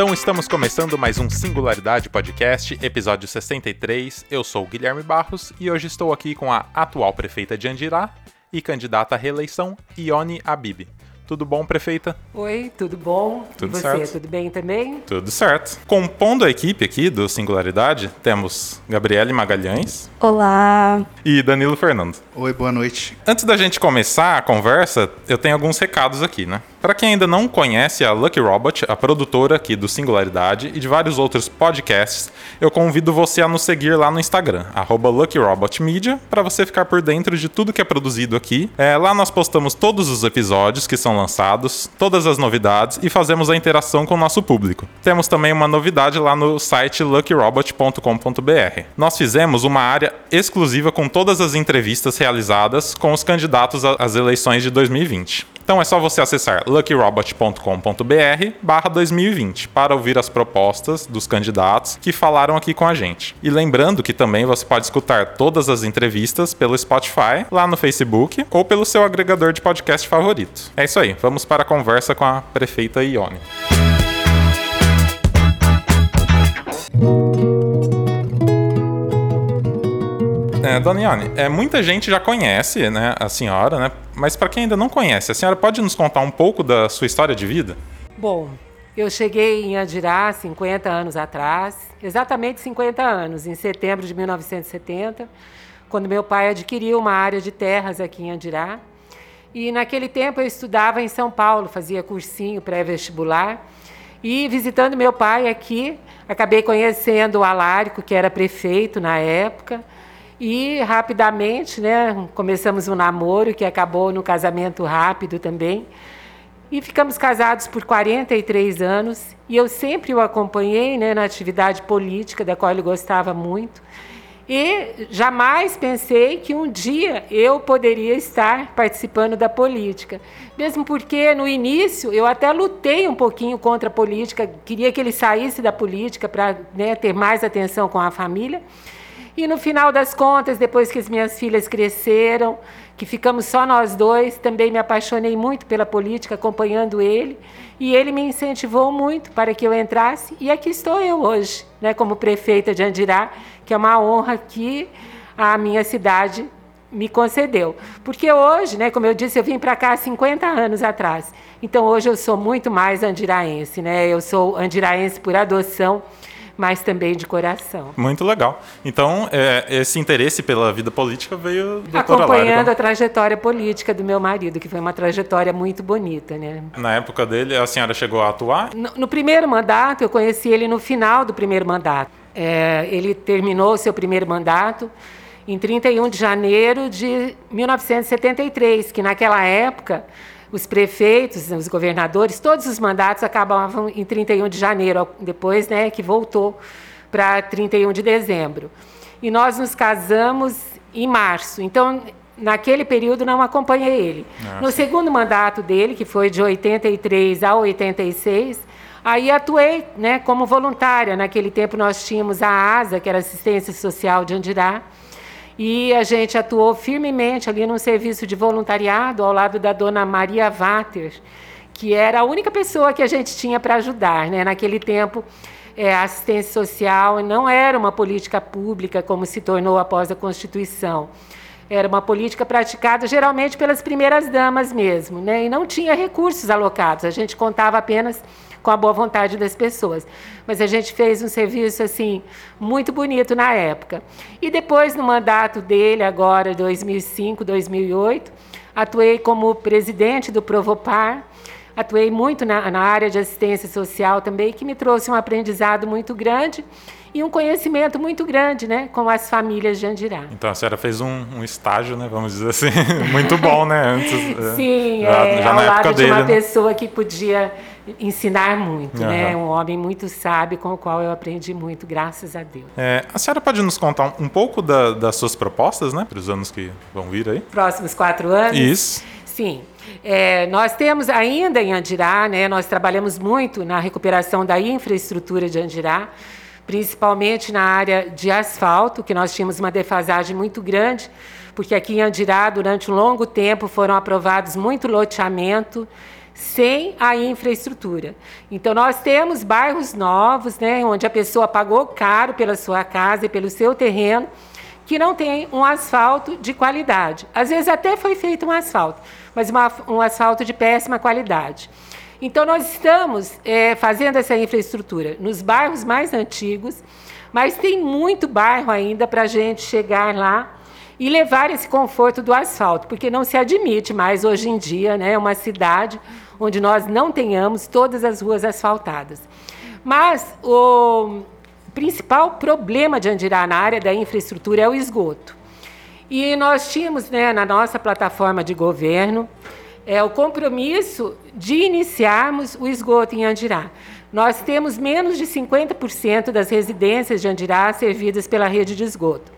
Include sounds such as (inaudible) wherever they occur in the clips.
Então estamos começando mais um Singularidade Podcast, episódio 63. Eu sou o Guilherme Barros e hoje estou aqui com a atual prefeita de Andirá e candidata à reeleição, Ione Abib. Tudo bom, prefeita? Oi, tudo bom? Tudo e você, certo. tudo bem também? Tudo certo. Compondo a equipe aqui do Singularidade, temos Gabriele Magalhães Olá. e Danilo Fernando. Oi, boa noite. Antes da gente começar a conversa, eu tenho alguns recados aqui, né? Para quem ainda não conhece a Lucky Robot, a produtora aqui do Singularidade e de vários outros podcasts, eu convido você a nos seguir lá no Instagram, LuckyRobotMedia, para você ficar por dentro de tudo que é produzido aqui. É, lá nós postamos todos os episódios que são lançados, todas as novidades e fazemos a interação com o nosso público. Temos também uma novidade lá no site luckyrobot.com.br. Nós fizemos uma área exclusiva com todas as entrevistas realizadas com os candidatos às eleições de 2020. Então é só você acessar luckyrobot.com.br barra 2020 para ouvir as propostas dos candidatos que falaram aqui com a gente. E lembrando que também você pode escutar todas as entrevistas pelo Spotify, lá no Facebook ou pelo seu agregador de podcast favorito. É isso aí, vamos para a conversa com a prefeita Ione. É, Dona Ione, é, muita gente já conhece né, a senhora, né? Mas para quem ainda não conhece, a senhora pode nos contar um pouco da sua história de vida? Bom, eu cheguei em Andirá 50 anos atrás, exatamente 50 anos, em setembro de 1970, quando meu pai adquiriu uma área de terras aqui em Andirá. E naquele tempo eu estudava em São Paulo, fazia cursinho pré-vestibular. E visitando meu pai aqui, acabei conhecendo o Alarico, que era prefeito na época. E rapidamente, né, começamos um namoro que acabou no casamento rápido também. E ficamos casados por 43 anos. E eu sempre o acompanhei né, na atividade política, da qual ele gostava muito. E jamais pensei que um dia eu poderia estar participando da política. Mesmo porque, no início, eu até lutei um pouquinho contra a política, queria que ele saísse da política para né, ter mais atenção com a família. E no final das contas, depois que as minhas filhas cresceram, que ficamos só nós dois, também me apaixonei muito pela política, acompanhando ele. E ele me incentivou muito para que eu entrasse. E aqui estou eu hoje, né, como prefeita de Andirá, que é uma honra que a minha cidade me concedeu. Porque hoje, né, como eu disse, eu vim para cá há 50 anos atrás. Então hoje eu sou muito mais andiraense. Né? Eu sou andiraense por adoção mas também de coração. Muito legal. Então, é, esse interesse pela vida política veio do Acompanhando Alarico. a trajetória política do meu marido, que foi uma trajetória muito bonita, né? Na época dele, a senhora chegou a atuar? No, no primeiro mandato, eu conheci ele no final do primeiro mandato. É, ele terminou o seu primeiro mandato em 31 de janeiro de 1973, que naquela época os prefeitos, os governadores, todos os mandatos acabavam em 31 de janeiro, depois né, que voltou para 31 de dezembro. E nós nos casamos em março. Então, naquele período, não acompanhei ele. Ah, no segundo mandato dele, que foi de 83 a 86, aí atuei né, como voluntária. Naquele tempo, nós tínhamos a ASA, que era Assistência Social de Andirá, e a gente atuou firmemente ali num serviço de voluntariado ao lado da dona Maria Vater, que era a única pessoa que a gente tinha para ajudar. Né? Naquele tempo, é, assistência social não era uma política pública como se tornou após a Constituição. Era uma política praticada geralmente pelas primeiras damas mesmo, né? e não tinha recursos alocados, a gente contava apenas com a boa vontade das pessoas. Mas a gente fez um serviço assim muito bonito na época. E depois no mandato dele agora 2005, 2008, atuei como presidente do Provopar. Atuei muito na, na área de assistência social também, que me trouxe um aprendizado muito grande e um conhecimento muito grande, né, com as famílias de Andirá. Então a senhora fez um, um estágio, né? Vamos dizer assim, (laughs) muito bom, né? Antes, (laughs) é, Sim, já, é, já ao lado época de dele. uma né? pessoa que podia ensinar muito, né? Aham. Um homem muito sábio com o qual eu aprendi muito, graças a Deus. É, a senhora pode nos contar um, um pouco da- das suas propostas, né? Para os anos que vão vir aí? Próximos quatro anos? Isso. Sim. É, nós temos ainda em Andirá, né, nós trabalhamos muito na recuperação da infraestrutura de Andirá, principalmente na área de asfalto, que nós tínhamos uma defasagem muito grande, porque aqui em Andirá, durante um longo tempo, foram aprovados muito loteamento sem a infraestrutura. Então, nós temos bairros novos, né, onde a pessoa pagou caro pela sua casa e pelo seu terreno, que não tem um asfalto de qualidade. Às vezes até foi feito um asfalto, mas uma, um asfalto de péssima qualidade. Então, nós estamos é, fazendo essa infraestrutura nos bairros mais antigos, mas tem muito bairro ainda para a gente chegar lá e levar esse conforto do asfalto, porque não se admite mais hoje em dia né, uma cidade onde nós não tenhamos todas as ruas asfaltadas. Mas o principal problema de Andirá na área da infraestrutura é o esgoto. E nós tínhamos né, na nossa plataforma de governo é, o compromisso de iniciarmos o esgoto em Andirá. Nós temos menos de 50% das residências de Andirá servidas pela rede de esgoto.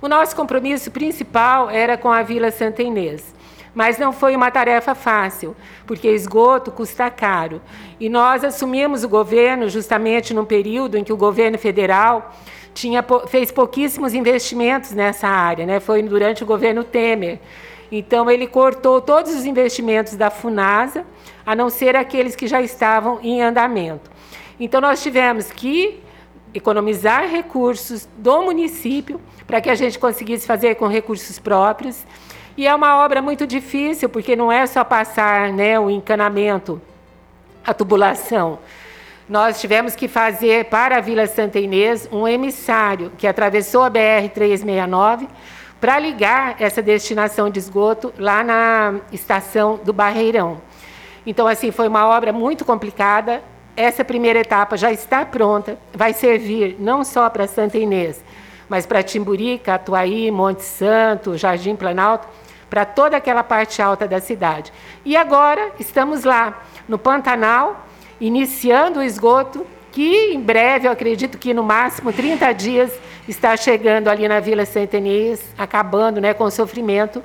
O nosso compromisso principal era com a Vila Santa Inês. Mas não foi uma tarefa fácil, porque esgoto custa caro. E nós assumimos o governo justamente num período em que o governo federal tinha, fez pouquíssimos investimentos nessa área, né? foi durante o governo Temer. Então, ele cortou todos os investimentos da FUNASA, a não ser aqueles que já estavam em andamento. Então, nós tivemos que economizar recursos do município para que a gente conseguisse fazer com recursos próprios. E é uma obra muito difícil, porque não é só passar né, o encanamento, a tubulação. Nós tivemos que fazer para a Vila Santa Inês um emissário que atravessou a BR-369 para ligar essa destinação de esgoto lá na estação do Barreirão. Então, assim, foi uma obra muito complicada. Essa primeira etapa já está pronta, vai servir não só para Santa Inês, mas para Timburi, Catuaí, Monte Santo, Jardim Planalto, para toda aquela parte alta da cidade. E agora estamos lá, no Pantanal, iniciando o esgoto, que em breve, eu acredito que no máximo 30 dias, está chegando ali na Vila Centenias, acabando né, com o sofrimento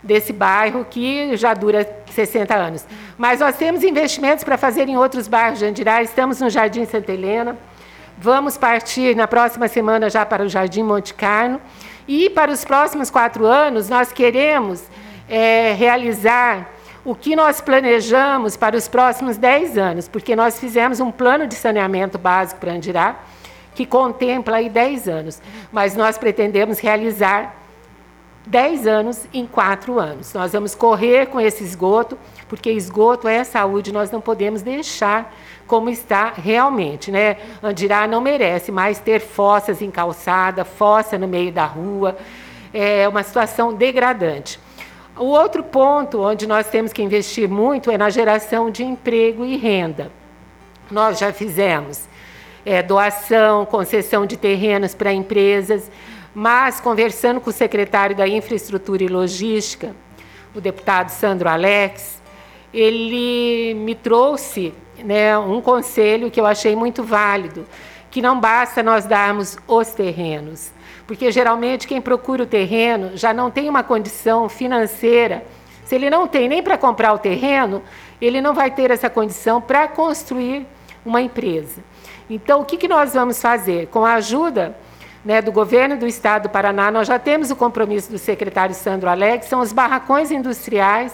desse bairro que já dura 60 anos. Mas nós temos investimentos para fazer em outros bairros de Andirá, estamos no Jardim Santa Helena, Vamos partir na próxima semana já para o Jardim Monte Carlo. E para os próximos quatro anos, nós queremos é, realizar o que nós planejamos para os próximos dez anos, porque nós fizemos um plano de saneamento básico para Andirá, que contempla aí dez anos. Mas nós pretendemos realizar 10 anos em 4 anos. Nós vamos correr com esse esgoto, porque esgoto é saúde, nós não podemos deixar como está realmente. Né? Andirá não merece mais ter fossas em calçada, fossa no meio da rua, é uma situação degradante. O outro ponto onde nós temos que investir muito é na geração de emprego e renda. Nós já fizemos é, doação, concessão de terrenos para empresas, mas, conversando com o secretário da Infraestrutura e Logística, o deputado Sandro Alex, ele me trouxe né, um conselho que eu achei muito válido, que não basta nós darmos os terrenos, porque geralmente quem procura o terreno já não tem uma condição financeira. Se ele não tem nem para comprar o terreno, ele não vai ter essa condição para construir uma empresa. Então, o que, que nós vamos fazer? Com a ajuda né, do governo do estado do Paraná, nós já temos o compromisso do secretário Sandro Alex, são os barracões industriais,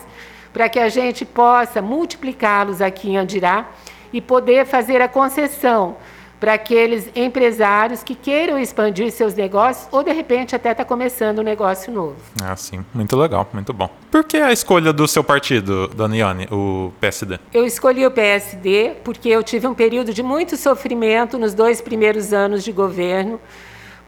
para que a gente possa multiplicá-los aqui em Andirá e poder fazer a concessão para aqueles empresários que queiram expandir seus negócios ou de repente até está começando um negócio novo. Ah, sim, muito legal, muito bom. Por que a escolha do seu partido, Daniane, o PSD? Eu escolhi o PSD porque eu tive um período de muito sofrimento nos dois primeiros anos de governo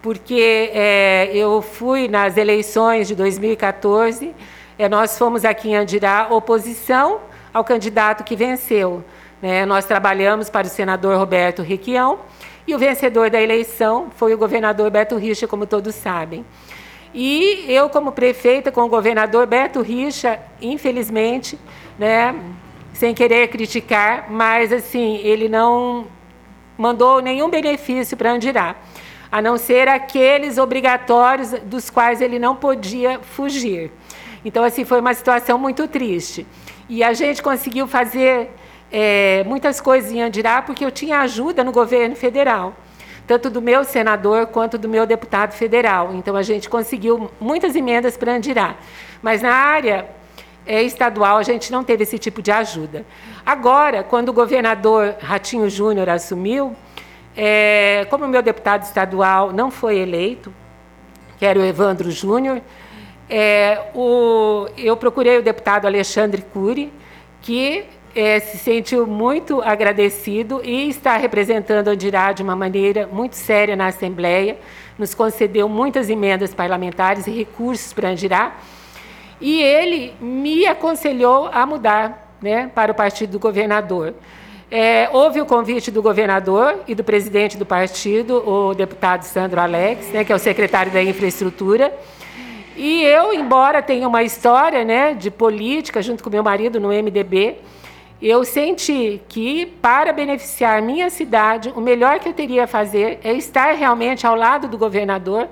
porque é, eu fui nas eleições de 2014, é, nós fomos aqui em Andirá oposição ao candidato que venceu. Né? Nós trabalhamos para o senador Roberto Requião e o vencedor da eleição foi o governador Beto Richa, como todos sabem. E eu, como prefeita, com o governador Beto Richa, infelizmente, né, sem querer criticar, mas assim, ele não mandou nenhum benefício para Andirá a não ser aqueles obrigatórios dos quais ele não podia fugir. Então, assim, foi uma situação muito triste. E a gente conseguiu fazer é, muitas coisas em Andirá porque eu tinha ajuda no governo federal. tanto do meu senador quanto do meu deputado federal. Então a gente conseguiu muitas emendas para Andirá. Mas na área é, estadual a gente não teve esse tipo de ajuda. Agora, quando o governador Ratinho Júnior assumiu, é, como o meu deputado estadual não foi eleito, que era o Evandro Júnior, é, eu procurei o deputado Alexandre Cury, que é, se sentiu muito agradecido e está representando a de uma maneira muito séria na Assembleia, nos concedeu muitas emendas parlamentares e recursos para Andirá, e ele me aconselhou a mudar né, para o partido do governador. É, houve o convite do governador e do presidente do partido, o deputado Sandro Alex, né, que é o secretário da Infraestrutura, e eu, embora tenha uma história né, de política junto com meu marido no MDB, eu senti que, para beneficiar minha cidade, o melhor que eu teria a fazer é estar realmente ao lado do governador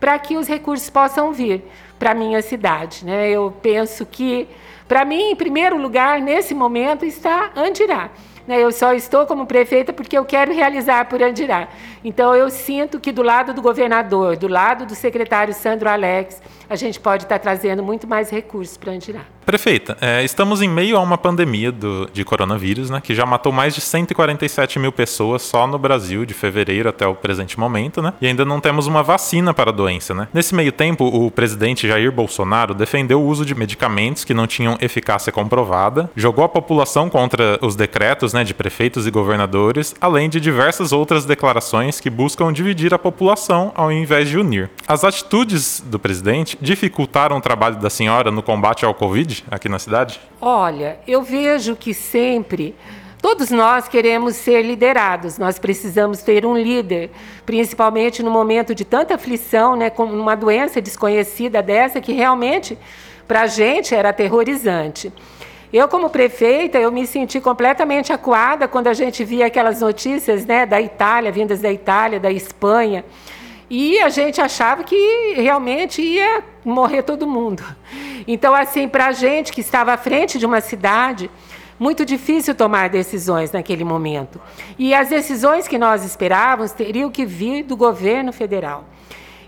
para que os recursos possam vir para minha cidade. Né? Eu penso que, para mim, em primeiro lugar, nesse momento, está Andirá. Né? Eu só estou como prefeita porque eu quero realizar por Andirá. Então, eu sinto que do lado do governador, do lado do secretário Sandro Alex, a gente pode estar trazendo muito mais recursos para Andirá. Prefeita, é, estamos em meio a uma pandemia do, de coronavírus, né, que já matou mais de 147 mil pessoas só no Brasil de fevereiro até o presente momento, né, e ainda não temos uma vacina para a doença. Né. Nesse meio tempo, o presidente Jair Bolsonaro defendeu o uso de medicamentos que não tinham eficácia comprovada, jogou a população contra os decretos né, de prefeitos e governadores, além de diversas outras declarações que buscam dividir a população ao invés de unir. As atitudes do presidente dificultaram o trabalho da senhora no combate ao Covid? aqui na cidade? Olha, eu vejo que sempre Todos nós queremos ser liderados, nós precisamos ter um líder, principalmente no momento de tanta aflição, né, com uma doença desconhecida dessa que realmente para a gente era aterrorizante. Eu, como prefeita, eu me senti completamente acuada quando a gente via aquelas notícias né, da Itália, vindas da Itália, da Espanha, e a gente achava que realmente ia morrer todo mundo. Então, assim, para a gente que estava à frente de uma cidade, muito difícil tomar decisões naquele momento. E as decisões que nós esperávamos teriam que vir do governo federal.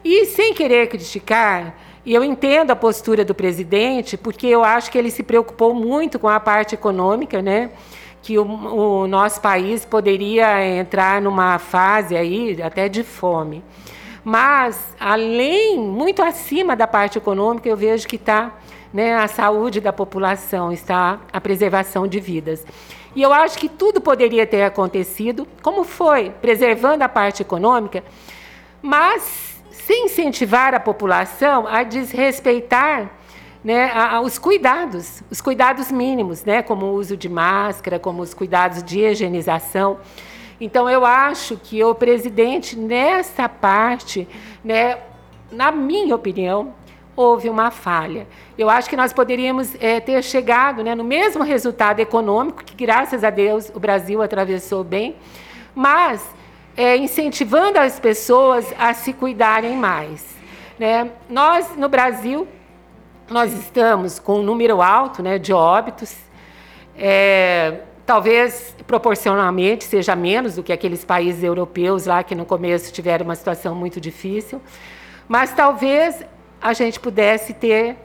E sem querer criticar, e eu entendo a postura do presidente, porque eu acho que ele se preocupou muito com a parte econômica, né? Que o, o nosso país poderia entrar numa fase aí até de fome. Mas, além, muito acima da parte econômica, eu vejo que está né, a saúde da população, está a preservação de vidas. E eu acho que tudo poderia ter acontecido, como foi, preservando a parte econômica, mas sem incentivar a população a desrespeitar né, a, a, os cuidados, os cuidados mínimos, né, como o uso de máscara, como os cuidados de higienização. Então, eu acho que o presidente, nessa parte, né, na minha opinião, houve uma falha. Eu acho que nós poderíamos é, ter chegado né, no mesmo resultado econômico, que graças a Deus o Brasil atravessou bem, mas é, incentivando as pessoas a se cuidarem mais. Né? Nós, no Brasil, nós estamos com um número alto né, de óbitos. É, talvez proporcionalmente seja menos do que aqueles países europeus lá que no começo tiveram uma situação muito difícil, mas talvez a gente pudesse ter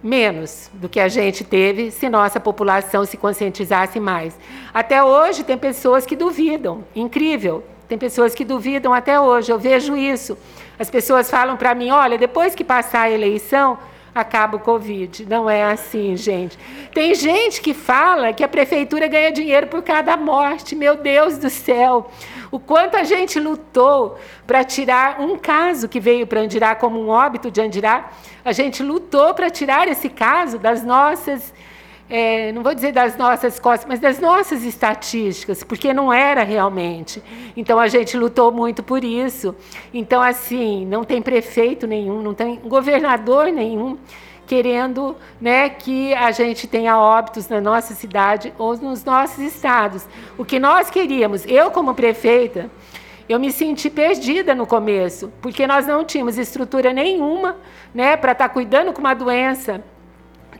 menos do que a gente teve se nossa população se conscientizasse mais. Até hoje tem pessoas que duvidam, incrível. Tem pessoas que duvidam até hoje, eu vejo isso. As pessoas falam para mim: olha, depois que passar a eleição, acaba o Covid. Não é assim, gente. Tem gente que fala que a prefeitura ganha dinheiro por cada morte. Meu Deus do céu. O quanto a gente lutou para tirar um caso que veio para Andirá como um óbito de Andirá. A gente lutou para tirar esse caso das nossas é, não vou dizer das nossas costas, mas das nossas estatísticas, porque não era realmente. Então a gente lutou muito por isso. Então, assim, não tem prefeito nenhum, não tem governador nenhum querendo né, que a gente tenha óbitos na nossa cidade ou nos nossos estados. O que nós queríamos, eu como prefeita, eu me senti perdida no começo, porque nós não tínhamos estrutura nenhuma né, para estar tá cuidando com uma doença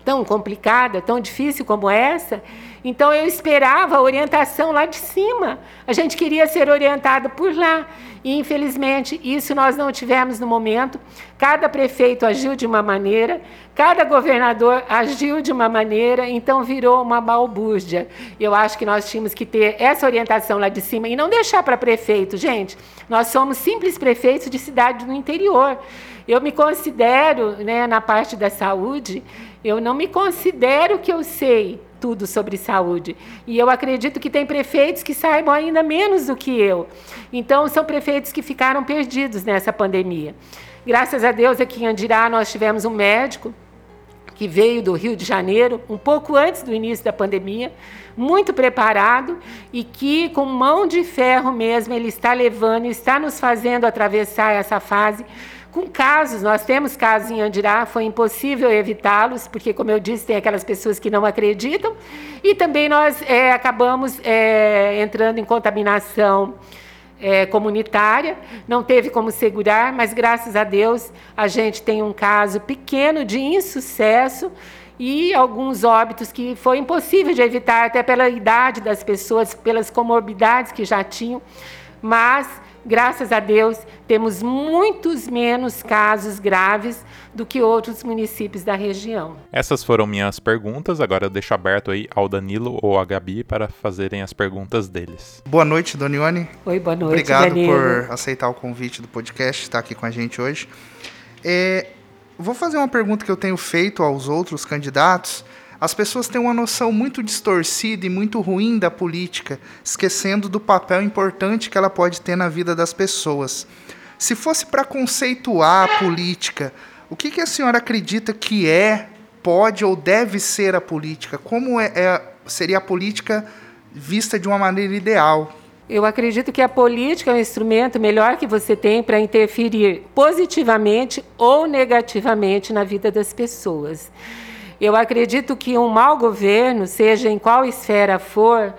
tão complicada, tão difícil como essa, então eu esperava a orientação lá de cima. A gente queria ser orientado por lá. E, infelizmente, isso nós não tivemos no momento. Cada prefeito agiu de uma maneira, cada governador agiu de uma maneira, então virou uma balbúrdia. Eu acho que nós tínhamos que ter essa orientação lá de cima e não deixar para prefeito. Gente, nós somos simples prefeitos de cidade do interior. Eu me considero, né, na parte da saúde, eu não me considero que eu sei tudo sobre saúde. E eu acredito que tem prefeitos que saibam ainda menos do que eu. Então, são prefeitos que ficaram perdidos nessa pandemia. Graças a Deus, aqui em Andirá, nós tivemos um médico que veio do Rio de Janeiro, um pouco antes do início da pandemia, muito preparado e que, com mão de ferro mesmo, ele está levando, está nos fazendo atravessar essa fase com casos, nós temos casos em Andirá, foi impossível evitá-los, porque, como eu disse, tem aquelas pessoas que não acreditam, e também nós é, acabamos é, entrando em contaminação é, comunitária, não teve como segurar, mas graças a Deus a gente tem um caso pequeno de insucesso e alguns óbitos que foi impossível de evitar, até pela idade das pessoas, pelas comorbidades que já tinham, mas graças a Deus, temos muitos menos casos graves do que outros municípios da região. Essas foram minhas perguntas. Agora eu deixo aberto aí ao Danilo ou à Gabi para fazerem as perguntas deles. Boa noite, Donione. Oi, boa noite. Obrigado Danilo. por aceitar o convite do podcast, estar aqui com a gente hoje. É, vou fazer uma pergunta que eu tenho feito aos outros candidatos as pessoas têm uma noção muito distorcida e muito ruim da política, esquecendo do papel importante que ela pode ter na vida das pessoas. Se fosse para conceituar a política, o que, que, a senhora acredita que é, pode ou deve ser a política? Como é, é, seria a política vista de uma maneira ideal? Eu acredito que a política é um instrumento melhor que você tem para interferir positivamente ou negativamente na vida das pessoas. Eu acredito que um mau governo, seja em qual esfera for,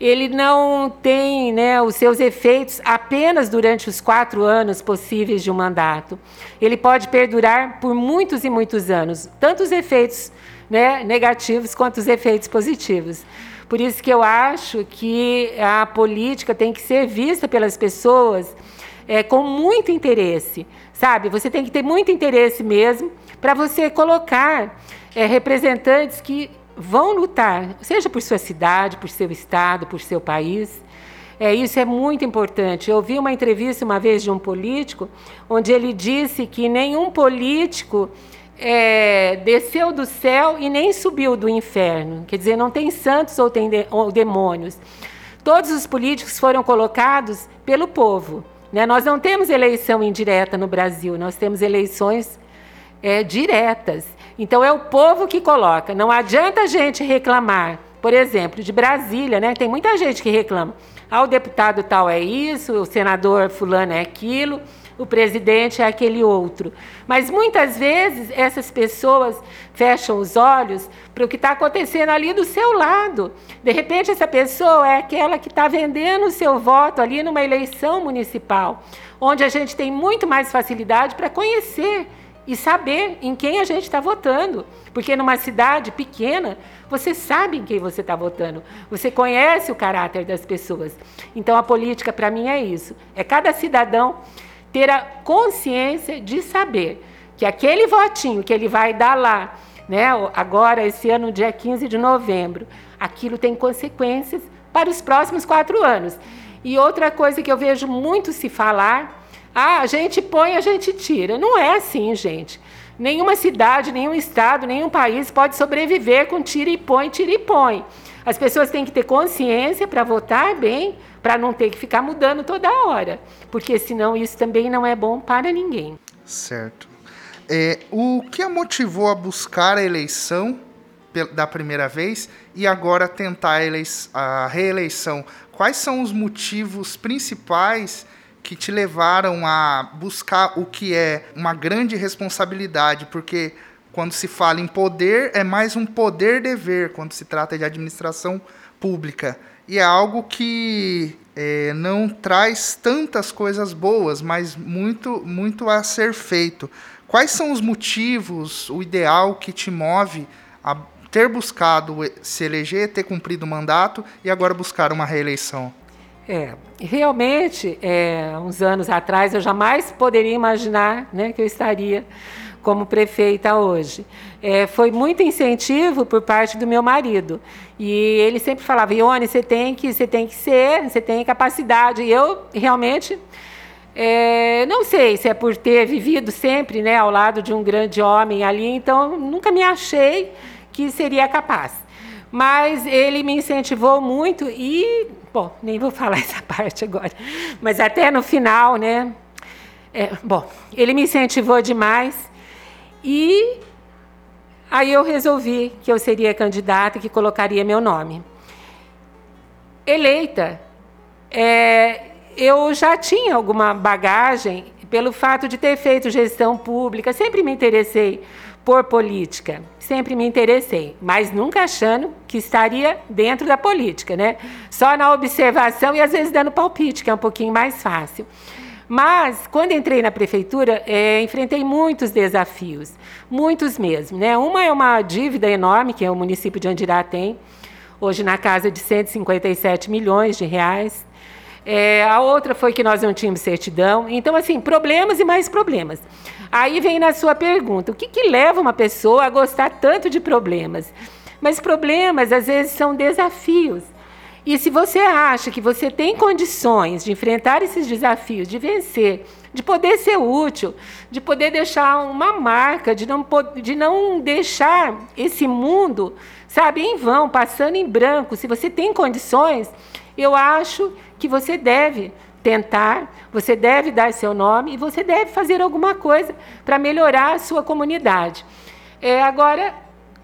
ele não tem né, os seus efeitos apenas durante os quatro anos possíveis de um mandato. Ele pode perdurar por muitos e muitos anos, tanto os efeitos né, negativos quanto os efeitos positivos. Por isso que eu acho que a política tem que ser vista pelas pessoas é, com muito interesse, sabe? Você tem que ter muito interesse mesmo para você colocar é, representantes que vão lutar, seja por sua cidade, por seu estado, por seu país. É, isso é muito importante. Eu vi uma entrevista uma vez de um político, onde ele disse que nenhum político é, desceu do céu e nem subiu do inferno. Quer dizer, não tem santos ou, tem de, ou demônios. Todos os políticos foram colocados pelo povo. Né? Nós não temos eleição indireta no Brasil, nós temos eleições é, diretas. Então é o povo que coloca. Não adianta a gente reclamar, por exemplo, de Brasília, né? Tem muita gente que reclama. Ah, o deputado tal é isso, o senador fulano é aquilo, o presidente é aquele outro. Mas muitas vezes essas pessoas fecham os olhos para o que está acontecendo ali do seu lado. De repente, essa pessoa é aquela que está vendendo o seu voto ali numa eleição municipal, onde a gente tem muito mais facilidade para conhecer e saber em quem a gente está votando. Porque numa cidade pequena, você sabe em quem você está votando. Você conhece o caráter das pessoas. Então a política, para mim, é isso. É cada cidadão ter a consciência de saber que aquele votinho que ele vai dar lá, né, agora, esse ano, dia 15 de novembro, aquilo tem consequências para os próximos quatro anos. E outra coisa que eu vejo muito se falar ah, a gente põe, a gente tira. Não é assim, gente. Nenhuma cidade, nenhum estado, nenhum país pode sobreviver com tira e põe, tira e põe. As pessoas têm que ter consciência para votar bem, para não ter que ficar mudando toda hora, porque senão isso também não é bom para ninguém. Certo. É, o que a motivou a buscar a eleição da primeira vez e agora tentar a, a reeleição? Quais são os motivos principais que te levaram a buscar o que é uma grande responsabilidade, porque quando se fala em poder, é mais um poder-dever quando se trata de administração pública. E é algo que é, não traz tantas coisas boas, mas muito, muito a ser feito. Quais são os motivos, o ideal que te move a ter buscado se eleger, ter cumprido o mandato e agora buscar uma reeleição? É, realmente, é, uns anos atrás, eu jamais poderia imaginar né, que eu estaria como prefeita hoje. É, foi muito incentivo por parte do meu marido. E ele sempre falava, Ione, você tem que, você tem que ser, você tem capacidade. E eu realmente é, não sei se é por ter vivido sempre né, ao lado de um grande homem ali, então nunca me achei que seria capaz. Mas ele me incentivou muito e, bom, nem vou (laughs) falar essa parte agora, mas até no final, né? É, bom, ele me incentivou demais e aí eu resolvi que eu seria candidata, que colocaria meu nome. Eleita, é, eu já tinha alguma bagagem pelo fato de ter feito gestão pública, sempre me interessei por política, sempre me interessei, mas nunca achando que estaria dentro da política, né? Só na observação e às vezes dando palpite, que é um pouquinho mais fácil. Mas, quando entrei na prefeitura, é, enfrentei muitos desafios, muitos mesmo. Né? Uma é uma dívida enorme que o município de Andirá tem, hoje na casa de 157 milhões de reais. É, a outra foi que nós não tínhamos certidão. Então, assim, problemas e mais problemas. Aí vem na sua pergunta: o que, que leva uma pessoa a gostar tanto de problemas? Mas problemas, às vezes, são desafios. E se você acha que você tem condições de enfrentar esses desafios, de vencer, de poder ser útil, de poder deixar uma marca, de não, de não deixar esse mundo, sabe, em vão, passando em branco, se você tem condições, eu acho que você deve tentar, você deve dar seu nome e você deve fazer alguma coisa para melhorar a sua comunidade. É, agora,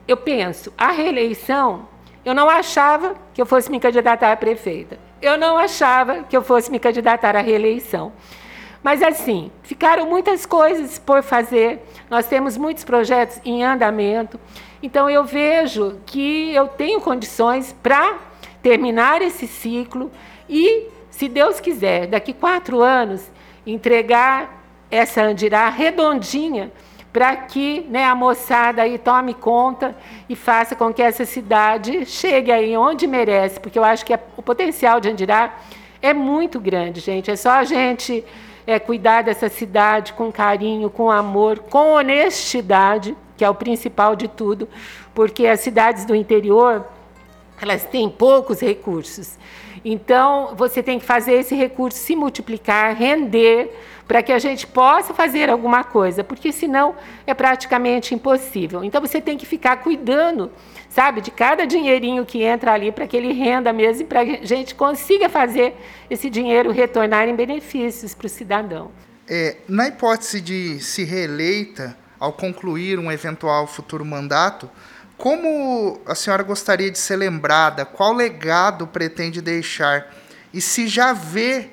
eu penso, a reeleição, eu não achava que eu fosse me candidatar a prefeita. Eu não achava que eu fosse me candidatar à reeleição. Mas, assim, ficaram muitas coisas por fazer, nós temos muitos projetos em andamento. Então, eu vejo que eu tenho condições para terminar esse ciclo e, se Deus quiser, daqui quatro anos, entregar essa Andirá redondinha para que né, a moçada aí tome conta e faça com que essa cidade chegue aí onde merece, porque eu acho que o potencial de Andirá é muito grande, gente. É só a gente é, cuidar dessa cidade com carinho, com amor, com honestidade, que é o principal de tudo, porque as cidades do interior elas têm poucos recursos. Então, você tem que fazer esse recurso se multiplicar, render, para que a gente possa fazer alguma coisa, porque senão é praticamente impossível. Então, você tem que ficar cuidando, sabe, de cada dinheirinho que entra ali, para que ele renda mesmo, para que a gente consiga fazer esse dinheiro retornar em benefícios para o cidadão. É, na hipótese de se reeleita, ao concluir um eventual futuro mandato, como a senhora gostaria de ser lembrada? Qual legado pretende deixar? E se já vê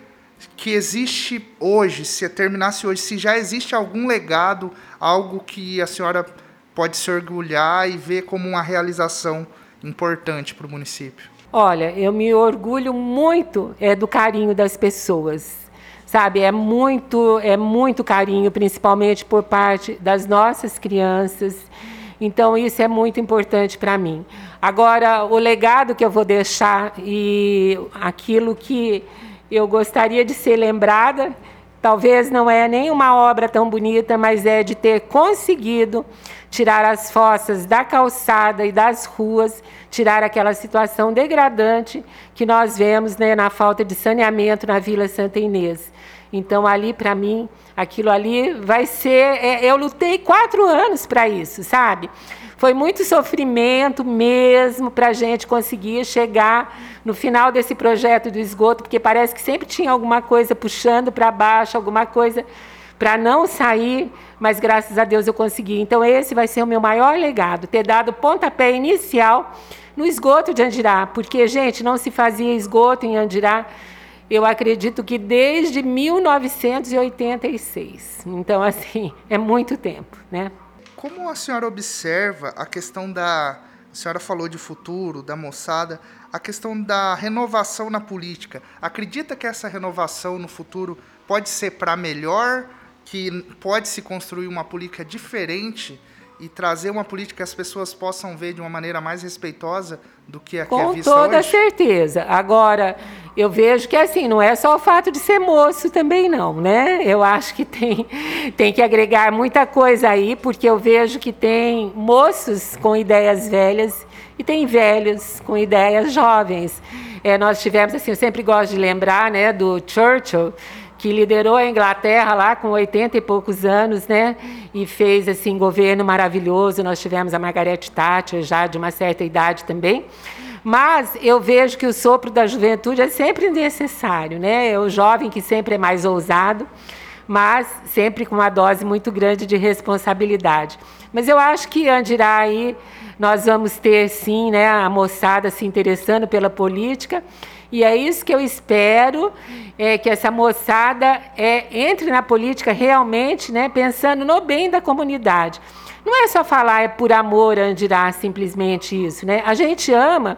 que existe hoje, se terminasse hoje, se já existe algum legado, algo que a senhora pode se orgulhar e ver como uma realização importante para o município? Olha, eu me orgulho muito é, do carinho das pessoas sabe é muito é muito carinho principalmente por parte das nossas crianças então, isso é muito importante para mim. Agora, o legado que eu vou deixar e aquilo que eu gostaria de ser lembrada, talvez não é nem uma obra tão bonita, mas é de ter conseguido tirar as fossas da calçada e das ruas, tirar aquela situação degradante que nós vemos né, na falta de saneamento na Vila Santa Inês. Então, ali, para mim, Aquilo ali vai ser. É, eu lutei quatro anos para isso, sabe? Foi muito sofrimento mesmo para a gente conseguir chegar no final desse projeto do esgoto, porque parece que sempre tinha alguma coisa puxando para baixo, alguma coisa para não sair, mas graças a Deus eu consegui. Então, esse vai ser o meu maior legado, ter dado pontapé inicial no esgoto de Andirá, porque, gente, não se fazia esgoto em Andirá eu acredito que desde 1986. Então, assim, (laughs) é muito tempo, né? Como a senhora observa a questão da. A senhora falou de futuro, da moçada, a questão da renovação na política. Acredita que essa renovação no futuro pode ser para melhor, que pode se construir uma política diferente e trazer uma política que as pessoas possam ver de uma maneira mais respeitosa do que a Com que é vista toda hoje? certeza. Agora, eu vejo que assim, não é só o fato de ser moço também não, né? Eu acho que tem, (laughs) tem que agregar muita coisa aí, porque eu vejo que tem moços com ideias velhas e tem velhos com ideias jovens. É, nós tivemos, assim, eu sempre gosto de lembrar, né, do Churchill, que liderou a Inglaterra lá com 80 e poucos anos, né? E fez assim governo maravilhoso. Nós tivemos a Margaret Thatcher já de uma certa idade também. Mas eu vejo que o sopro da juventude é sempre necessário, né? É o jovem que sempre é mais ousado, mas sempre com uma dose muito grande de responsabilidade. Mas eu acho que Andirá aí nós vamos ter sim, né, a moçada se interessando pela política. E é isso que eu espero, é que essa moçada é, entre na política realmente, né, pensando no bem da comunidade. Não é só falar é por amor Andirá, simplesmente isso, né? A gente ama,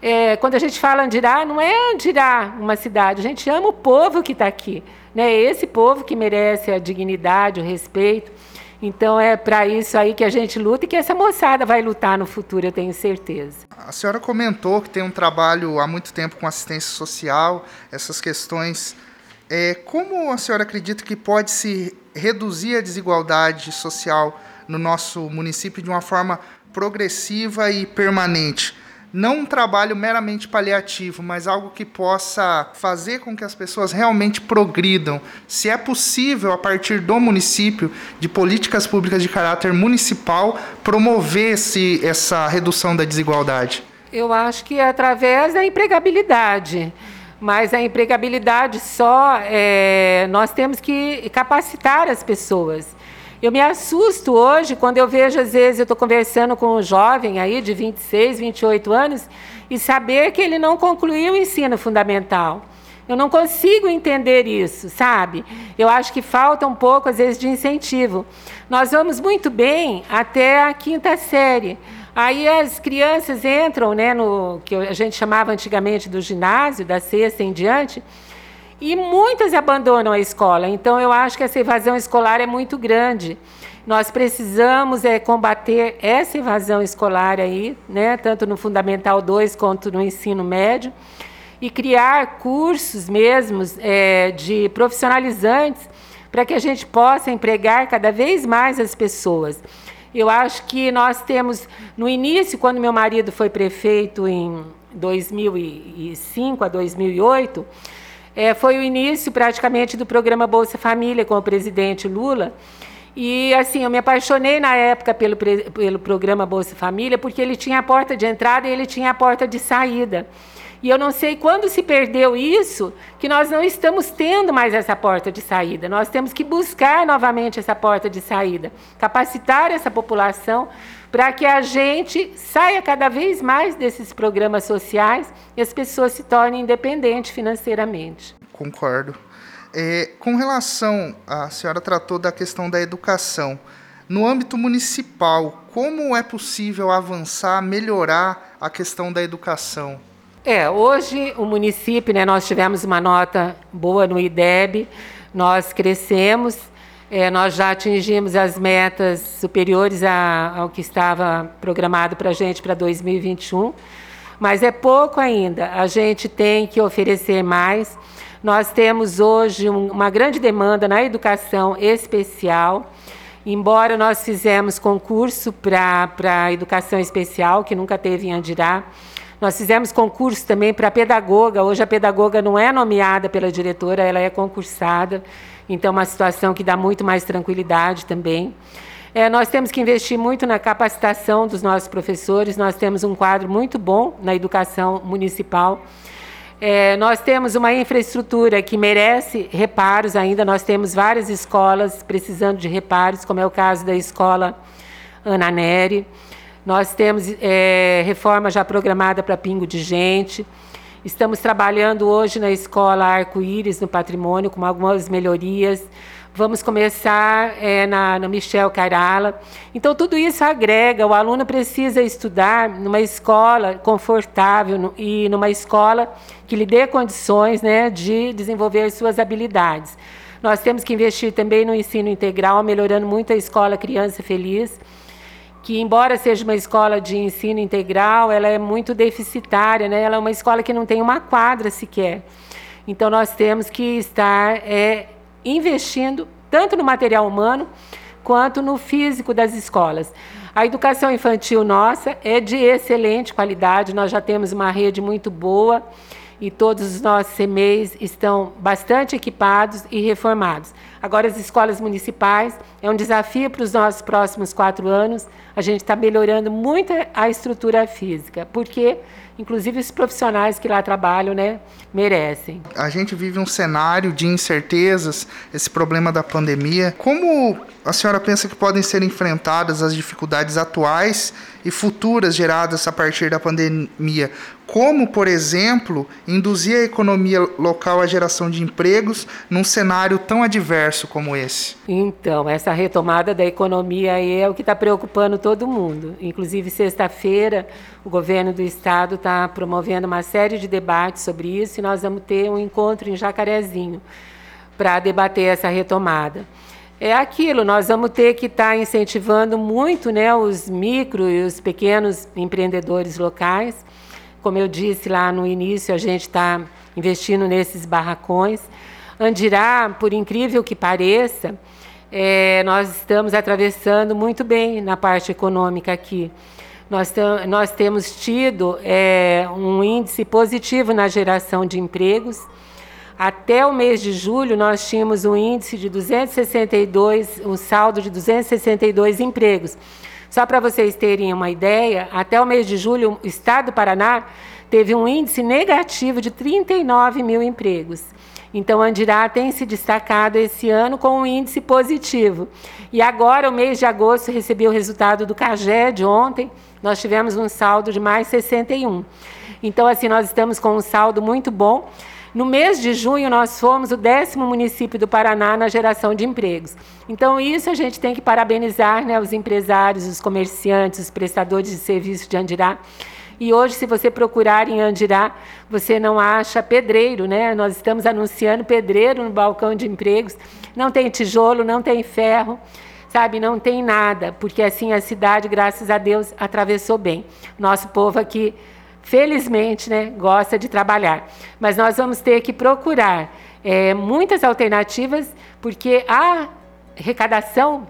é, quando a gente fala Andirá, não é Andirá uma cidade, a gente ama o povo que está aqui, né? Esse povo que merece a dignidade, o respeito. Então é para isso aí que a gente luta e que essa moçada vai lutar no futuro, eu tenho certeza. A senhora comentou que tem um trabalho há muito tempo com assistência social, essas questões. É, como a senhora acredita que pode se reduzir a desigualdade social no nosso município de uma forma progressiva e permanente? Não um trabalho meramente paliativo, mas algo que possa fazer com que as pessoas realmente progridam. Se é possível, a partir do município, de políticas públicas de caráter municipal, promover esse, essa redução da desigualdade? Eu acho que é através da empregabilidade. Mas a empregabilidade só, é, nós temos que capacitar as pessoas. Eu me assusto hoje quando eu vejo, às vezes, eu estou conversando com um jovem aí de 26, 28 anos e saber que ele não concluiu o ensino fundamental. Eu não consigo entender isso, sabe? Eu acho que falta um pouco, às vezes, de incentivo. Nós vamos muito bem até a quinta série. Aí as crianças entram né, no que a gente chamava antigamente do ginásio, da sexta em diante, e muitas abandonam a escola. Então, eu acho que essa evasão escolar é muito grande. Nós precisamos é, combater essa evasão escolar aí, né, tanto no Fundamental 2 quanto no ensino médio, e criar cursos mesmos é, de profissionalizantes para que a gente possa empregar cada vez mais as pessoas. Eu acho que nós temos, no início, quando meu marido foi prefeito em 2005 a 2008, é, foi o início praticamente do programa Bolsa Família com o presidente Lula. E assim, eu me apaixonei na época pelo, pelo programa Bolsa Família, porque ele tinha a porta de entrada e ele tinha a porta de saída. E eu não sei quando se perdeu isso, que nós não estamos tendo mais essa porta de saída. Nós temos que buscar novamente essa porta de saída, capacitar essa população para que a gente saia cada vez mais desses programas sociais e as pessoas se tornem independentes financeiramente. Concordo. É, com relação, a senhora tratou da questão da educação. No âmbito municipal, como é possível avançar, melhorar a questão da educação? É, hoje o município, né, nós tivemos uma nota boa no IDEB, nós crescemos, é, nós já atingimos as metas superiores a, ao que estava programado para a gente para 2021, mas é pouco ainda. A gente tem que oferecer mais. Nós temos hoje um, uma grande demanda na educação especial. Embora nós fizemos concurso para a educação especial, que nunca teve em Andirá, nós fizemos concurso também para pedagoga. Hoje a pedagoga não é nomeada pela diretora, ela é concursada. Então, uma situação que dá muito mais tranquilidade também. É, nós temos que investir muito na capacitação dos nossos professores. Nós temos um quadro muito bom na educação municipal. É, nós temos uma infraestrutura que merece reparos ainda. Nós temos várias escolas precisando de reparos, como é o caso da escola Ana Neri. Nós temos é, reforma já programada para Pingo de Gente. Estamos trabalhando hoje na escola Arco-Íris, no patrimônio, com algumas melhorias. Vamos começar é, na, no Michel Carala. Então, tudo isso agrega. O aluno precisa estudar numa escola confortável e numa escola que lhe dê condições né, de desenvolver suas habilidades. Nós temos que investir também no ensino integral, melhorando muito a escola Criança Feliz que embora seja uma escola de ensino integral, ela é muito deficitária, né? Ela é uma escola que não tem uma quadra sequer. Então nós temos que estar é, investindo tanto no material humano quanto no físico das escolas. A educação infantil nossa é de excelente qualidade, nós já temos uma rede muito boa e todos os nossos CMEs estão bastante equipados e reformados. Agora, as escolas municipais é um desafio para os nossos próximos quatro anos. A gente está melhorando muito a estrutura física, porque inclusive os profissionais que lá trabalham, né, merecem. A gente vive um cenário de incertezas, esse problema da pandemia. Como a senhora pensa que podem ser enfrentadas as dificuldades atuais e futuras geradas a partir da pandemia? Como, por exemplo, induzir a economia local à geração de empregos num cenário tão adverso como esse? Então, essa retomada da economia aí é o que está preocupando todo mundo. Inclusive, sexta-feira, o governo do estado está promovendo uma série de debates sobre isso e nós vamos ter um encontro em Jacarezinho para debater essa retomada. É aquilo, nós vamos ter que estar tá incentivando muito né, os micro e os pequenos empreendedores locais como eu disse lá no início, a gente está investindo nesses barracões. Andirá, por incrível que pareça, é, nós estamos atravessando muito bem na parte econômica aqui. Nós, nós temos tido é, um índice positivo na geração de empregos. Até o mês de julho, nós tínhamos um índice de 262, um saldo de 262 empregos. Só para vocês terem uma ideia, até o mês de julho, o Estado do Paraná teve um índice negativo de 39 mil empregos. Então, Andirá tem se destacado esse ano com um índice positivo. E agora, o mês de agosto, recebi o resultado do CAGé de ontem, nós tivemos um saldo de mais 61. Então, assim, nós estamos com um saldo muito bom. No mês de junho, nós fomos o décimo município do Paraná na geração de empregos. Então, isso a gente tem que parabenizar né, os empresários, os comerciantes, os prestadores de serviço de Andirá. E hoje, se você procurar em Andirá, você não acha pedreiro, né? Nós estamos anunciando pedreiro no balcão de empregos. Não tem tijolo, não tem ferro, sabe? Não tem nada, porque assim a cidade, graças a Deus, atravessou bem. Nosso povo aqui felizmente, né, gosta de trabalhar. Mas nós vamos ter que procurar é, muitas alternativas, porque a arrecadação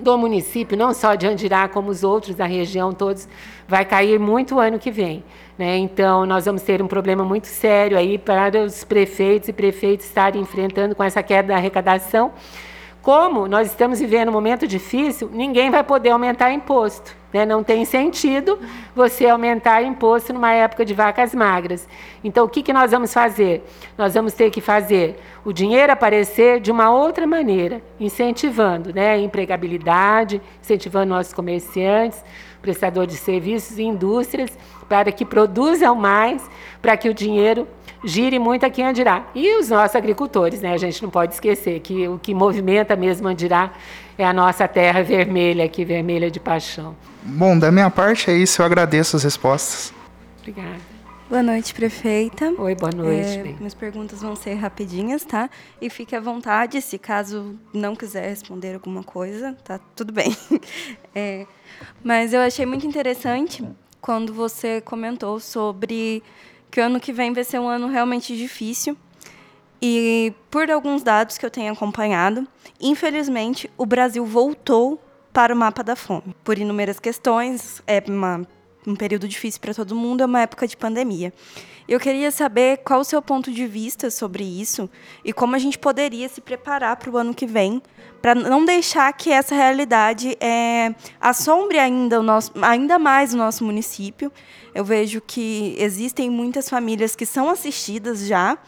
do município, não só de Andirá, como os outros da região todos, vai cair muito ano que vem. Né? Então, nós vamos ter um problema muito sério aí para os prefeitos e prefeitos estarem enfrentando com essa queda da arrecadação. Como nós estamos vivendo um momento difícil, ninguém vai poder aumentar imposto. Né? Não tem sentido você aumentar imposto numa época de vacas magras. Então, o que, que nós vamos fazer? Nós vamos ter que fazer o dinheiro aparecer de uma outra maneira, incentivando né? a empregabilidade, incentivando nossos comerciantes, prestadores de serviços e indústrias, para que produzam mais, para que o dinheiro gire muito aqui em Andirá. E os nossos agricultores, né? A gente não pode esquecer que o que movimenta mesmo Andirá é a nossa terra vermelha aqui, vermelha de paixão. Bom, da minha parte é isso, eu agradeço as respostas. Obrigada. Boa noite, prefeita. Oi, boa noite. É, minhas perguntas vão ser rapidinhas, tá? E fique à vontade, se caso não quiser responder alguma coisa, tá tudo bem. (laughs) É, mas eu achei muito interessante quando você comentou sobre que o ano que vem vai ser um ano realmente difícil. E por alguns dados que eu tenho acompanhado, infelizmente o Brasil voltou para o mapa da fome. Por inúmeras questões, é uma, um período difícil para todo mundo, é uma época de pandemia. Eu queria saber qual o seu ponto de vista sobre isso e como a gente poderia se preparar para o ano que vem, para não deixar que essa realidade é, assombre ainda, o nosso, ainda mais o nosso município. Eu vejo que existem muitas famílias que são assistidas já,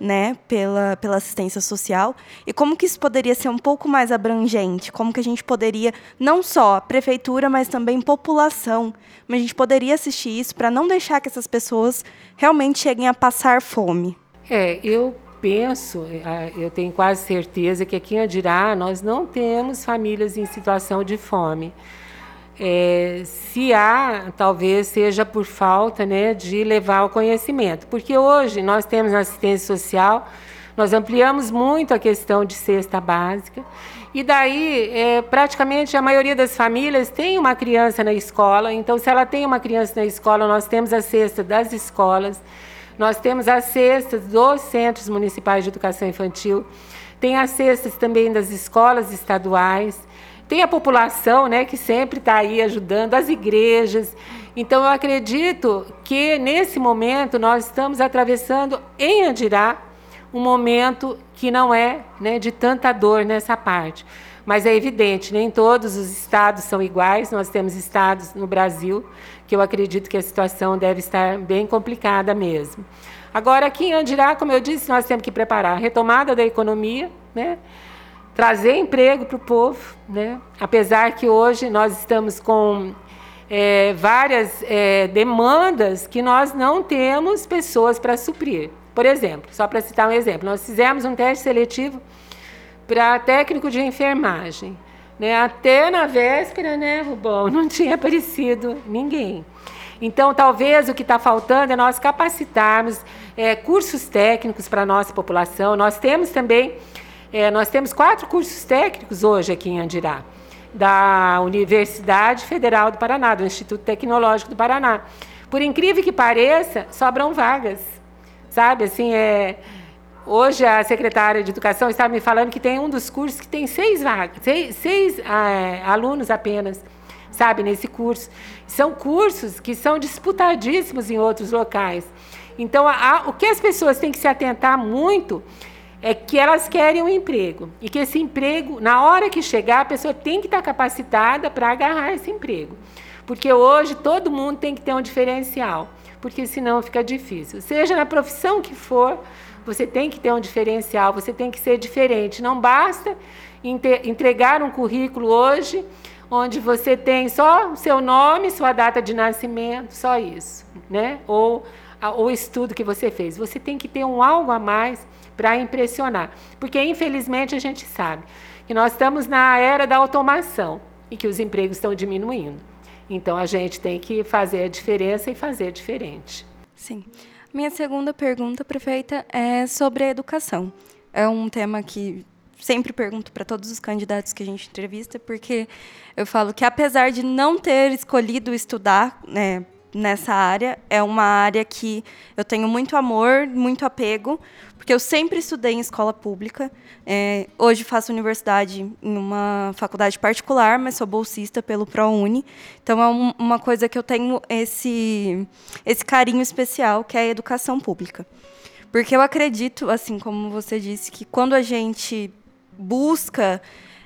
né, pela, pela assistência social e como que isso poderia ser um pouco mais abrangente, como que a gente poderia não só prefeitura, mas também população, mas a gente poderia assistir isso para não deixar que essas pessoas realmente cheguem a passar fome. É, eu penso, é, eu tenho quase certeza que aqui em Adirá nós não temos famílias em situação de fome. É, se há, talvez seja por falta né, de levar o conhecimento. Porque hoje nós temos na assistência social, Nós ampliamos muito a questão de cesta básica. E daí, é, praticamente a maioria das famílias tem uma criança na escola. Então, se ela tem uma criança na escola, nós temos a cesta das escolas, nós temos as cestas dos centros municipais de educação infantil, tem as cestas também das escolas estaduais. Tem a população, né, que sempre está aí ajudando, as igrejas. Então, eu acredito que, nesse momento, nós estamos atravessando em Andirá um momento que não é né, de tanta dor nessa parte. Mas é evidente, nem todos os estados são iguais. Nós temos estados no Brasil que eu acredito que a situação deve estar bem complicada mesmo. Agora, aqui em Andirá, como eu disse, nós temos que preparar a retomada da economia, né? Trazer emprego para o povo, né? apesar que hoje nós estamos com é, várias é, demandas que nós não temos pessoas para suprir. Por exemplo, só para citar um exemplo, nós fizemos um teste seletivo para técnico de enfermagem. Né? Até na véspera, né, Rubão, não tinha aparecido ninguém. Então, talvez o que está faltando é nós capacitarmos é, cursos técnicos para a nossa população. Nós temos também é, nós temos quatro cursos técnicos hoje aqui em Andirá, da Universidade Federal do Paraná, do Instituto Tecnológico do Paraná. Por incrível que pareça, sobram vagas, sabe? Assim, é, hoje a secretária de Educação estava me falando que tem um dos cursos que tem seis vagas, seis, seis é, alunos apenas, sabe, nesse curso. São cursos que são disputadíssimos em outros locais. Então, a, a, o que as pessoas têm que se atentar muito é que elas querem um emprego e que esse emprego, na hora que chegar, a pessoa tem que estar capacitada para agarrar esse emprego. Porque hoje todo mundo tem que ter um diferencial, porque senão fica difícil. Seja na profissão que for, você tem que ter um diferencial, você tem que ser diferente. Não basta entregar um currículo hoje onde você tem só seu nome, sua data de nascimento, só isso, né? Ou o estudo que você fez. Você tem que ter um algo a mais para impressionar. Porque, infelizmente, a gente sabe que nós estamos na era da automação e que os empregos estão diminuindo. Então, a gente tem que fazer a diferença e fazer diferente. Sim. Minha segunda pergunta, prefeita, é sobre a educação. É um tema que sempre pergunto para todos os candidatos que a gente entrevista, porque eu falo que, apesar de não ter escolhido estudar né, nessa área. É uma área que eu tenho muito amor, muito apego, porque eu sempre estudei em escola pública. É, hoje faço universidade em uma faculdade particular, mas sou bolsista pelo ProUni. Então é um, uma coisa que eu tenho esse, esse carinho especial, que é a educação pública. Porque eu acredito, assim como você disse, que quando a gente busca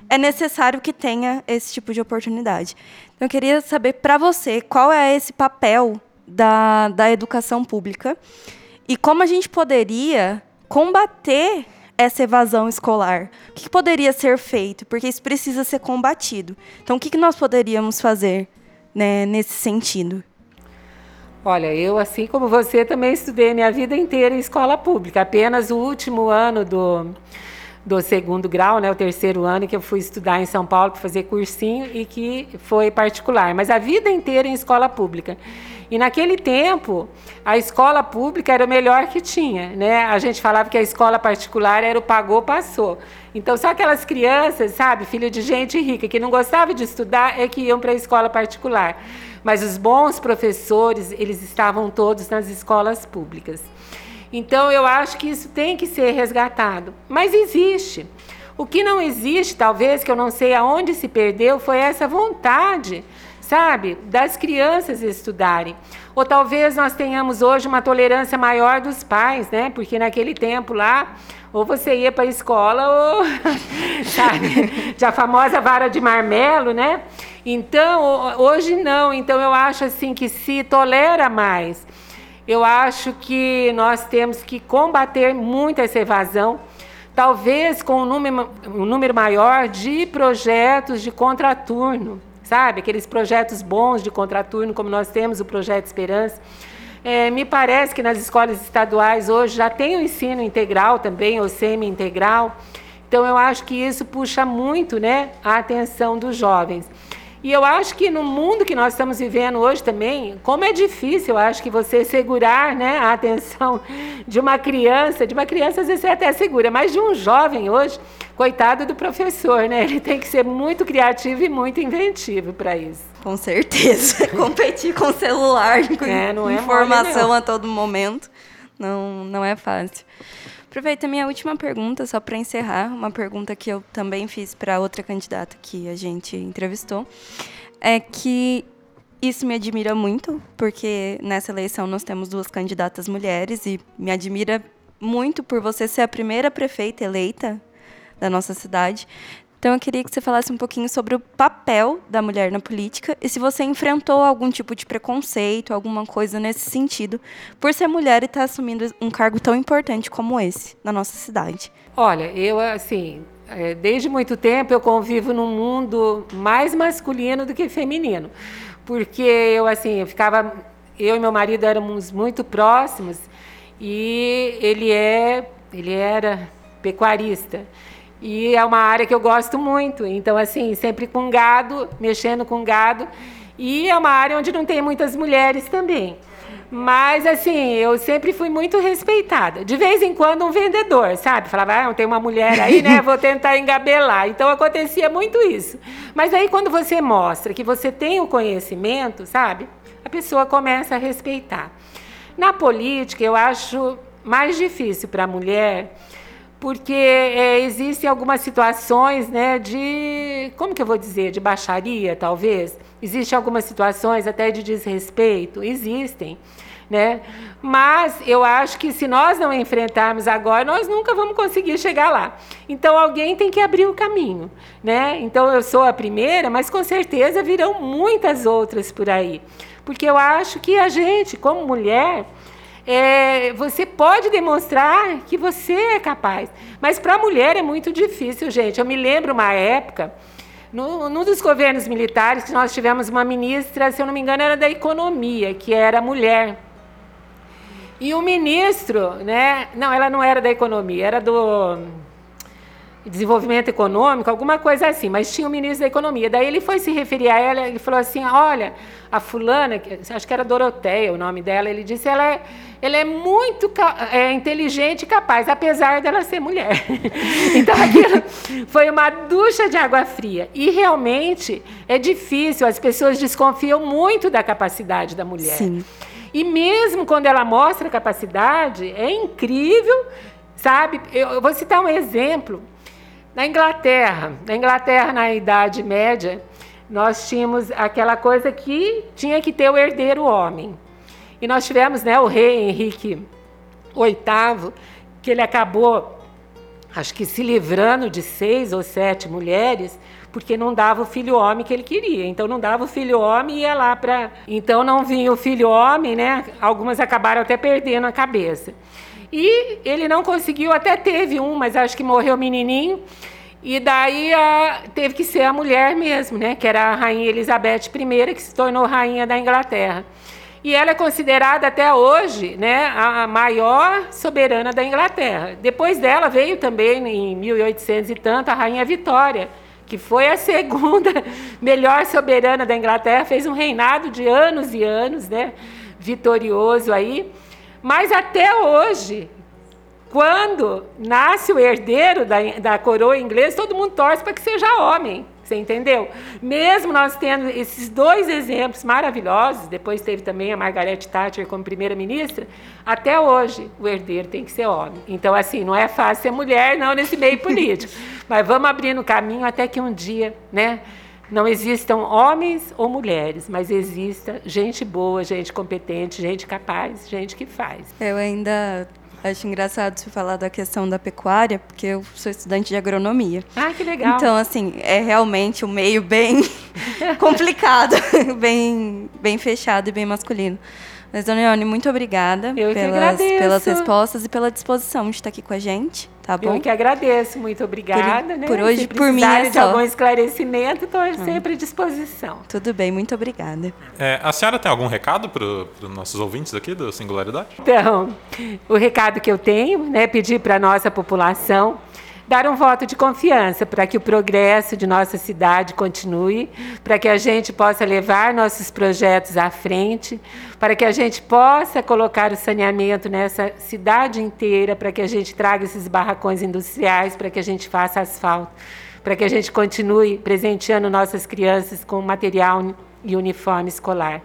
é necessário que tenha esse tipo de oportunidade. Então, eu queria saber para você qual é esse papel da, da educação pública e como a gente poderia combater essa evasão escolar. O que, poderia ser feito? Porque isso precisa ser combatido. Então, o que, nós poderíamos fazer né, nesse sentido? Olha, eu, assim como você, também estudei minha vida inteira em escola pública. Apenas o último ano do, do segundo grau, né, o terceiro ano que eu fui estudar em São Paulo para fazer cursinho e que foi particular, mas a vida inteira em escola pública. E naquele tempo, a escola pública era o melhor que tinha, né? A gente falava que a escola particular era o pagou, passou. Então, só aquelas crianças, sabe, filho de gente rica, que não gostava de estudar, é que iam para a escola particular. Mas os bons professores, eles estavam todos nas escolas públicas. Então eu acho que isso tem que ser resgatado. Mas existe. O que não existe, talvez, que eu não sei aonde se perdeu, foi essa vontade, sabe, das crianças estudarem. Ou talvez nós tenhamos hoje uma tolerância maior dos pais, né? Porque naquele tempo lá, ou você ia para a escola, ou, (laughs) sabe, a famosa vara de marmelo, né? Então, hoje não. Então, eu acho assim que se tolera mais eu acho que nós temos que combater muito essa evasão, talvez com um número, um número maior de projetos de contraturno, sabe? Aqueles projetos bons de contraturno, como nós temos o Projeto Esperança. É, me parece que nas escolas estaduais hoje já tem o ensino integral também, ou semi-integral. Então, eu acho que isso puxa muito né, a atenção dos jovens. E eu acho que no mundo que nós estamos vivendo hoje também, como é difícil, eu acho que você segurar né, a atenção de uma criança, de uma criança às vezes você até segura, mas de um jovem hoje, coitado do professor, né? Ele tem que ser muito criativo e muito inventivo para isso. Com certeza. (laughs) Competir com celular, com é, é informação a todo momento, não, não é fácil. Aproveita a minha última pergunta, só para encerrar, uma pergunta que eu também fiz para outra candidata que a gente entrevistou, é que isso me admira muito, porque nessa eleição nós temos duas candidatas mulheres e me admira muito por você ser a primeira prefeita eleita da nossa cidade. Então eu queria que você falasse um pouquinho sobre o papel da mulher na política e se você enfrentou algum tipo de preconceito, alguma coisa nesse sentido, por ser mulher e estar tá assumindo um cargo tão importante como esse na nossa cidade. Olha, eu assim, é, desde muito tempo eu convivo num mundo mais masculino do que feminino, porque eu assim, eu ficava, eu e meu marido éramos muito próximos e ele é, ele era pecuarista. E é uma área que eu gosto muito. Então, assim, sempre com gado, mexendo com gado. E é uma área onde não tem muitas mulheres também. Mas, assim, eu sempre fui muito respeitada. De vez em quando, um vendedor, sabe? Falava, ah, tem uma mulher aí, né? Vou tentar engabelar. Então, acontecia muito isso. Mas aí, quando você mostra que você tem o conhecimento, sabe? A pessoa começa a respeitar. Na política, eu acho mais difícil para a mulher porque é, existem algumas situações né, de, como que eu vou dizer, de baixaria, talvez. Existem algumas situações até de desrespeito, existem. Né? Mas eu acho que se nós não enfrentarmos agora, nós nunca vamos conseguir chegar lá. Então alguém tem que abrir o caminho, né? Então eu sou a primeira, mas com certeza virão muitas outras por aí, porque eu acho que a gente, como mulher, é, você pode demonstrar que você é capaz. Mas para a mulher é muito difícil, gente. Eu me lembro uma época, num dos governos militares, que nós tivemos uma ministra, se eu não me engano, era da economia, que era mulher. E o ministro, né? Não, ela não era da economia, era do desenvolvimento econômico, alguma coisa assim, mas tinha o ministro da economia. Daí ele foi se referir a ela e falou assim: olha, a fulana, acho que era Doroteia o nome dela, ele disse, ela é, ela é muito é, inteligente e capaz, apesar dela ser mulher. (laughs) então aquilo foi uma ducha de água fria. E realmente é difícil, as pessoas desconfiam muito da capacidade da mulher. Sim. E mesmo quando ela mostra capacidade, é incrível, sabe? Eu, eu vou citar um exemplo. Na Inglaterra, na Inglaterra, na Idade Média, nós tínhamos aquela coisa que tinha que ter o herdeiro homem. E nós tivemos né, o rei Henrique VIII, que ele acabou, acho que se livrando de seis ou sete mulheres, porque não dava o filho homem que ele queria. Então não dava o filho homem e ia lá para. Então não vinha o filho homem, né? Algumas acabaram até perdendo a cabeça. E ele não conseguiu, até teve um, mas acho que morreu menininho. E daí a, teve que ser a mulher mesmo, né? Que era a rainha Elizabeth I, que se tornou rainha da Inglaterra. E ela é considerada até hoje né, a maior soberana da Inglaterra. Depois dela veio também, em 1800 e tanto, a Rainha Vitória, que foi a (laughs) segunda melhor soberana da Inglaterra, fez um reinado de anos e anos, né, vitorioso aí. Mas até hoje, quando nasce o herdeiro da, da coroa inglesa, todo mundo torce para que seja homem. Você entendeu? Mesmo nós tendo esses dois exemplos maravilhosos, depois teve também a Margaret Thatcher como primeira-ministra, até hoje o herdeiro tem que ser homem. Então, assim, não é fácil ser mulher, não, nesse meio político. (laughs) Mas vamos abrindo caminho até que um dia, né? Não existam homens ou mulheres, mas exista gente boa, gente competente, gente capaz, gente que faz. Eu ainda acho engraçado você falar da questão da pecuária, porque eu sou estudante de agronomia. Ah, que legal. Então, assim, é realmente um meio bem (laughs) complicado, (laughs) bem, bem fechado e bem masculino. Mas, Dona Ione, muito obrigada Eu pelas, pelas respostas e pela disposição de estar aqui com a gente. Tá bom? Eu que agradeço, muito obrigada. Por, né? por hoje, por mim é de algum esclarecimento, estou hum. sempre à disposição. Tudo bem, muito obrigada. É, a senhora tem algum recado para os nossos ouvintes aqui do Singularidade? Então, o recado que eu tenho, né, pedir para a nossa população dar um voto de confiança para que o progresso de nossa cidade continue, para que a gente possa levar nossos projetos à frente, para que a gente possa colocar o saneamento nessa cidade inteira, para que a gente traga esses barracões industriais, para que a gente faça asfalto, para que a gente continue presenteando nossas crianças com material e uniforme escolar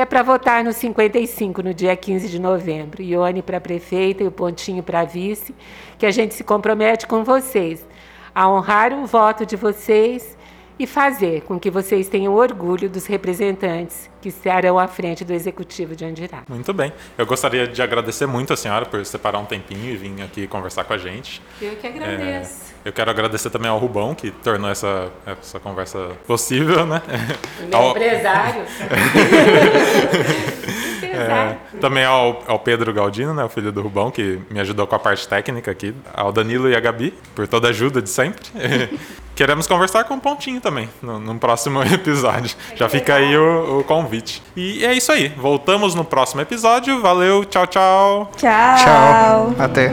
é para votar no 55, no dia 15 de novembro. Ione para prefeita e o Pontinho para vice, que a gente se compromete com vocês a honrar o voto de vocês e fazer com que vocês tenham orgulho dos representantes que estarão à frente do Executivo de Andirá. Muito bem. Eu gostaria de agradecer muito a senhora por separar um tempinho e vir aqui conversar com a gente. Eu que agradeço. É, eu quero agradecer também ao Rubão, que tornou essa, essa conversa possível, né? (laughs) Meu ao... empresário. (laughs) (laughs) É, também ao, ao, Pedro Galdino, né, o filho do Rubão, que me ajudou com a parte técnica aqui, ao Danilo e a Gabi, por toda a ajuda de sempre. (laughs) Queremos conversar com o Pontinho também, no, no próximo (laughs) episódio. É Já fica aí o, o, convite. E é isso aí. Voltamos no próximo episódio. Valeu, tchau, tchau. Tchau. Tchau. Até.